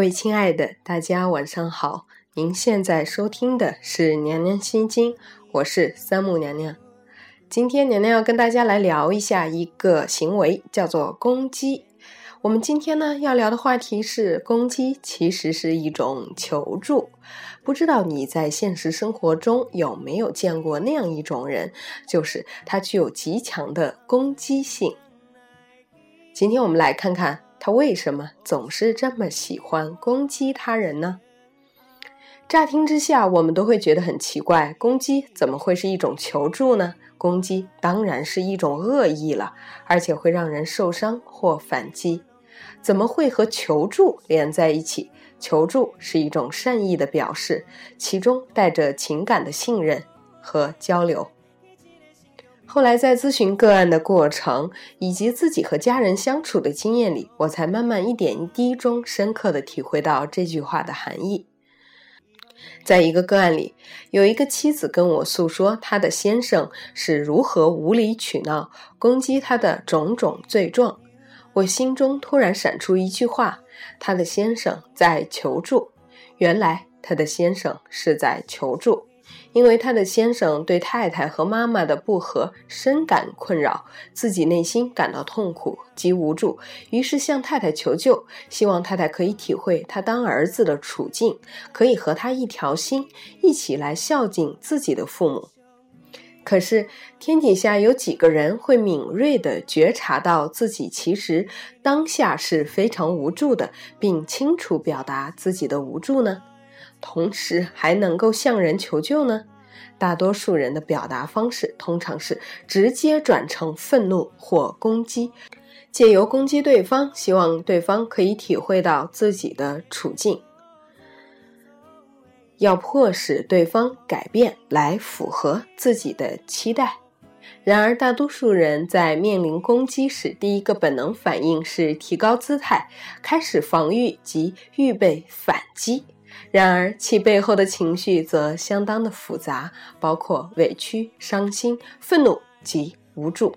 各位亲爱的，大家晚上好。您现在收听的是《娘娘心经》，我是三木娘娘。今天娘娘要跟大家来聊一下一个行为，叫做攻击。我们今天呢要聊的话题是攻击，其实是一种求助。不知道你在现实生活中有没有见过那样一种人，就是他具有极强的攻击性。今天我们来看看他为什么总是这么喜欢攻击他人呢？乍听之下，我们都会觉得很奇怪，攻击怎么会是一种求助呢？攻击当然是一种恶意了，而且会让人受伤或反击。怎么会和求助连在一起？求助是一种善意的表示，其中带着情感的信任和交流。后来在咨询个案的过程，以及自己和家人相处的经验里，我才慢慢一点一滴中深刻的体会到这句话的含义。在一个个案里，有一个妻子跟我诉说她的先生是如何无理取闹，攻击她的种种罪状。我心中突然闪出一句话：“她的先生在求助。”原来，她的先生是在求助，因为她的先生对太太和妈妈的不和深感困扰，自己内心感到痛苦及无助，于是向太太求救，希望太太可以体会他当儿子的处境，可以和他一条心，一起来孝敬自己的父母。可是，天底下有几个人会敏锐地觉察到自己其实当下是非常无助的，并清楚表达自己的无助呢？同时还能够向人求救呢？大多数人的表达方式通常是直接转成愤怒或攻击，借由攻击对方，希望对方可以体会到自己的处境。要迫使对方改变来符合自己的期待，然而大多数人在面临攻击时，第一个本能反应是提高姿态，开始防御及预备反击。然而其背后的情绪则相当的复杂，包括委屈、伤心、愤怒及无助。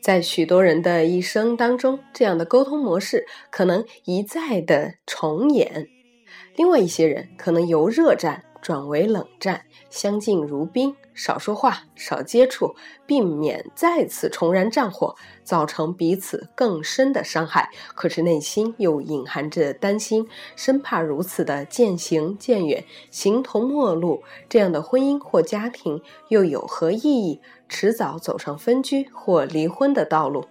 在许多人的一生当中，这样的沟通模式可能一再的重演。另外一些人可能由热战转为冷战，相敬如宾，少说话，少接触，避免再次重燃战火，造成彼此更深的伤害。可是内心又隐含着担心，生怕如此的渐行渐远，形同陌路。这样的婚姻或家庭又有何意义？迟早走上分居或离婚的道路。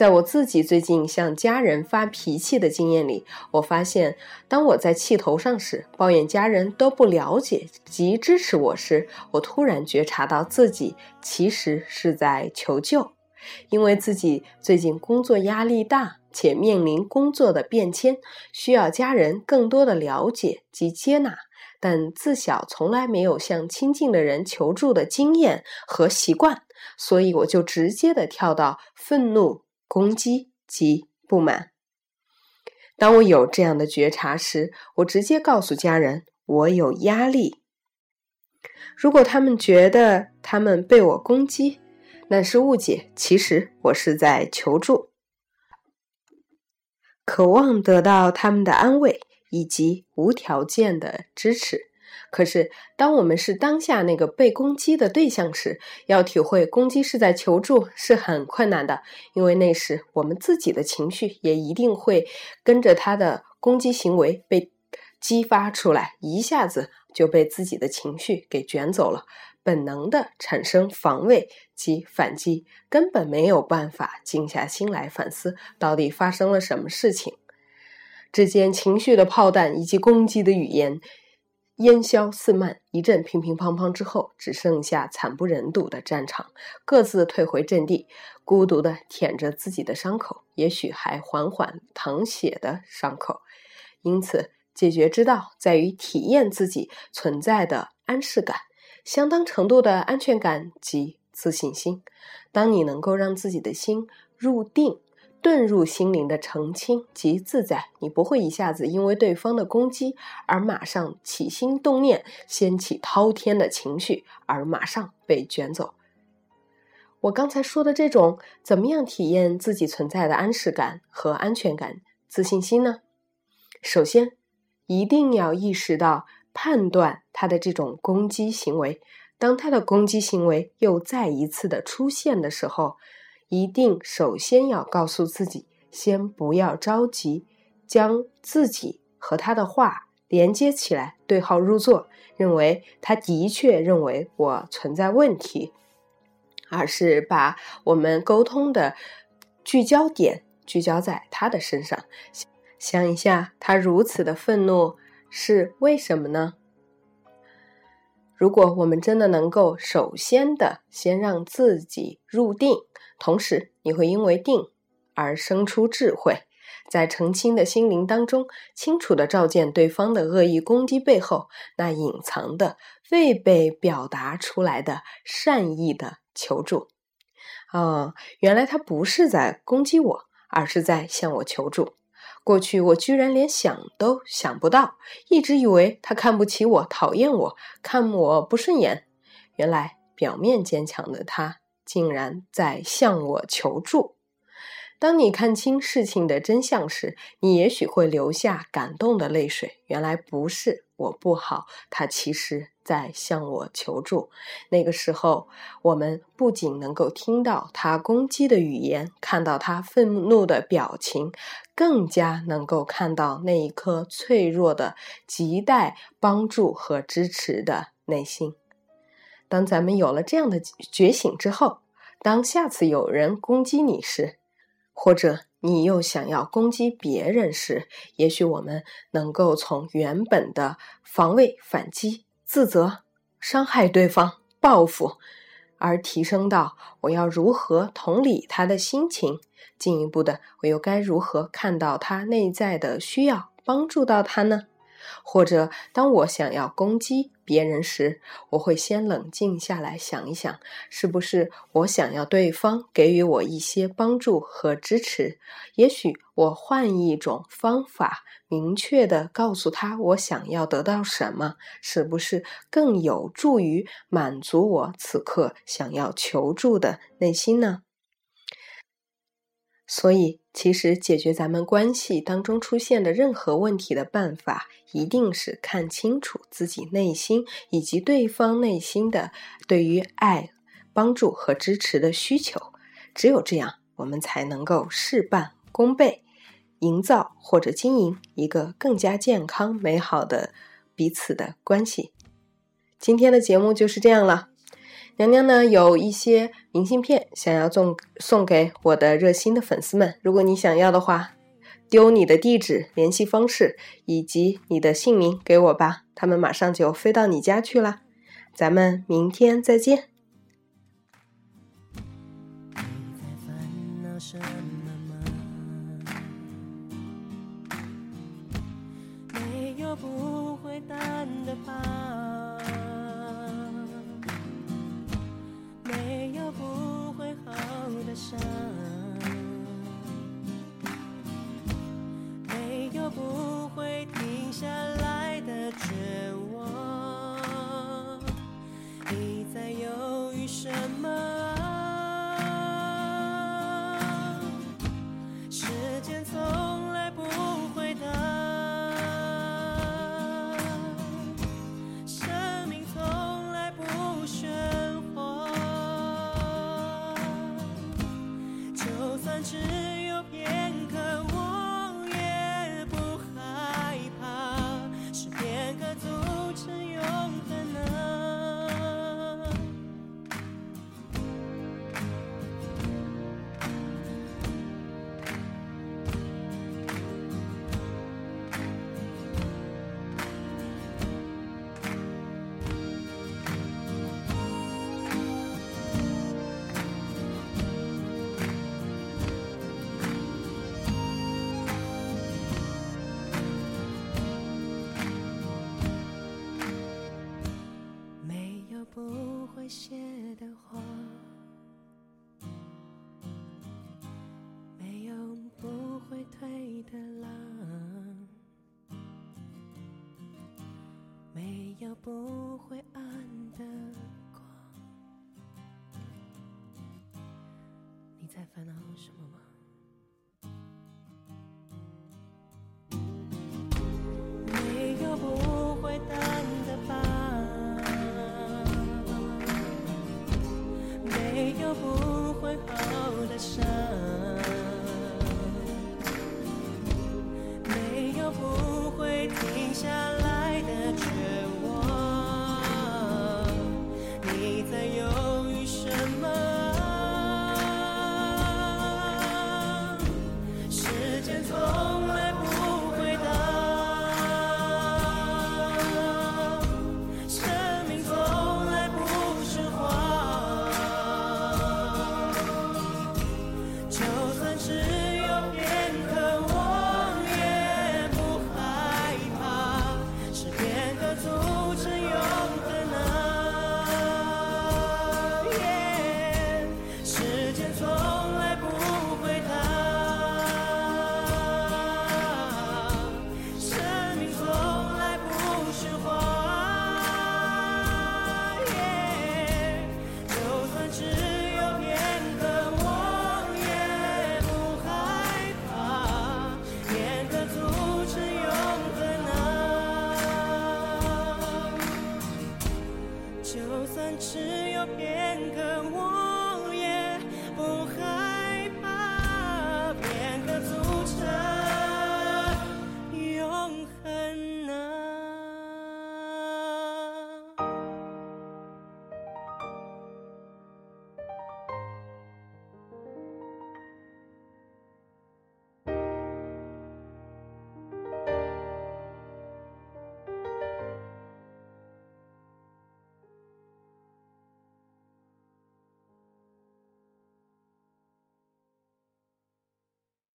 在我自己最近向家人发脾气的经验里，我发现，当我在气头上时，抱怨家人都不了解及支持我时，我突然觉察到自己其实是在求救，因为自己最近工作压力大，且面临工作的变迁，需要家人更多的了解及接纳。但自小从来没有向亲近的人求助的经验和习惯，所以我就直接的跳到愤怒、攻击及不满。当我有这样的觉察时，我直接告诉家人我有压力。如果他们觉得他们被我攻击，那是误解，其实我是在求助，渴望得到他们的安慰。以及无条件的支持。可是，当我们是当下那个被攻击的对象时，要体会攻击是在求助是很困难的，因为那时我们自己的情绪也一定会跟着他的攻击行为被激发出来，一下子就被自己的情绪给卷走了，本能的产生防卫及反击，根本没有办法静下心来反思到底发生了什么事情。之间情绪的炮弹以及攻击的语言烟消四漫，一阵乒乒乓乓之后，只剩下惨不忍睹的战场，各自退回阵地，孤独的舔着自己的伤口，也许还缓缓淌血的伤口。因此，解决之道在于体验自己存在的安适感，相当程度的安全感及自信心。当你能够让自己的心入定。遁入心灵的澄清及自在，你不会一下子因为对方的攻击而马上起心动念，掀起滔天的情绪而马上被卷走。我刚才说的这种，怎么样体验自己存在的安适感和安全感、自信心呢？首先，一定要意识到判断他的这种攻击行为。当他的攻击行为又再一次的出现的时候，一定首先要告诉自己，先不要着急，将自己和他的话连接起来，对号入座，认为他的确认为我存在问题，而是把我们沟通的聚焦点聚焦在他的身上，想一下，他如此的愤怒是为什么呢？如果我们真的能够首先的先让自己入定。同时，你会因为定而生出智慧，在澄清的心灵当中，清楚的照见对方的恶意攻击背后那隐藏的未被表达出来的善意的求助。啊，原来他不是在攻击我，而是在向我求助。过去我居然连想都想不到，一直以为他看不起我、讨厌我、看我不顺眼。原来表面坚强的他。竟然在向我求助。当你看清事情的真相时，你也许会流下感动的泪水。原来不是我不好，他其实在向我求助。那个时候，我们不仅能够听到他攻击的语言，看到他愤怒的表情，更加能够看到那一颗脆弱的、亟待帮助和支持的内心。当咱们有了这样的觉醒之后，当下次有人攻击你时，或者你又想要攻击别人时，也许我们能够从原本的防卫、反击、自责、伤害对方、报复，而提升到我要如何同理他的心情，进一步的，我又该如何看到他内在的需要，帮助到他呢？或者，当我想要攻击别人时，我会先冷静下来想一想，是不是我想要对方给予我一些帮助和支持？也许我换一种方法，明确的告诉他我想要得到什么，是不是更有助于满足我此刻想要求助的内心呢？所以，其实解决咱们关系当中出现的任何问题的办法，一定是看清楚自己内心以及对方内心的对于爱、帮助和支持的需求。只有这样，我们才能够事半功倍，营造或者经营一个更加健康美好的彼此的关系。今天的节目就是这样了。娘娘呢有一些明信片想要送送给我的热心的粉丝们，如果你想要的话，丢你的地址、联系方式以及你的姓名给我吧，他们马上就飞到你家去了。咱们明天再见。没有不会淡的不会好的伤。没有不会停下在烦恼什么吗？没有不会等的吧，没有不。